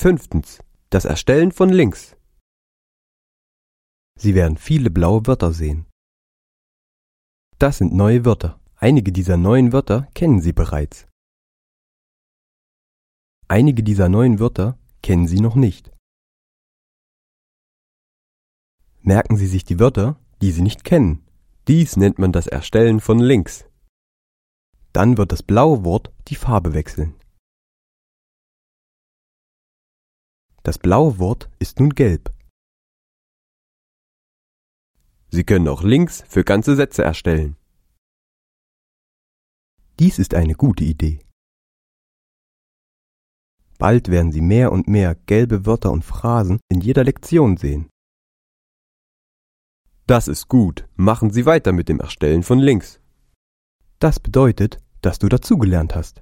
Fünftens. Das Erstellen von Links. Sie werden viele blaue Wörter sehen. Das sind neue Wörter. Einige dieser neuen Wörter kennen Sie bereits. Einige dieser neuen Wörter kennen Sie noch nicht. Merken Sie sich die Wörter, die Sie nicht kennen. Dies nennt man das Erstellen von Links. Dann wird das blaue Wort die Farbe wechseln. Das blaue Wort ist nun gelb. Sie können auch Links für ganze Sätze erstellen. Dies ist eine gute Idee. Bald werden Sie mehr und mehr gelbe Wörter und Phrasen in jeder Lektion sehen. Das ist gut. Machen Sie weiter mit dem Erstellen von Links. Das bedeutet, dass du dazugelernt hast.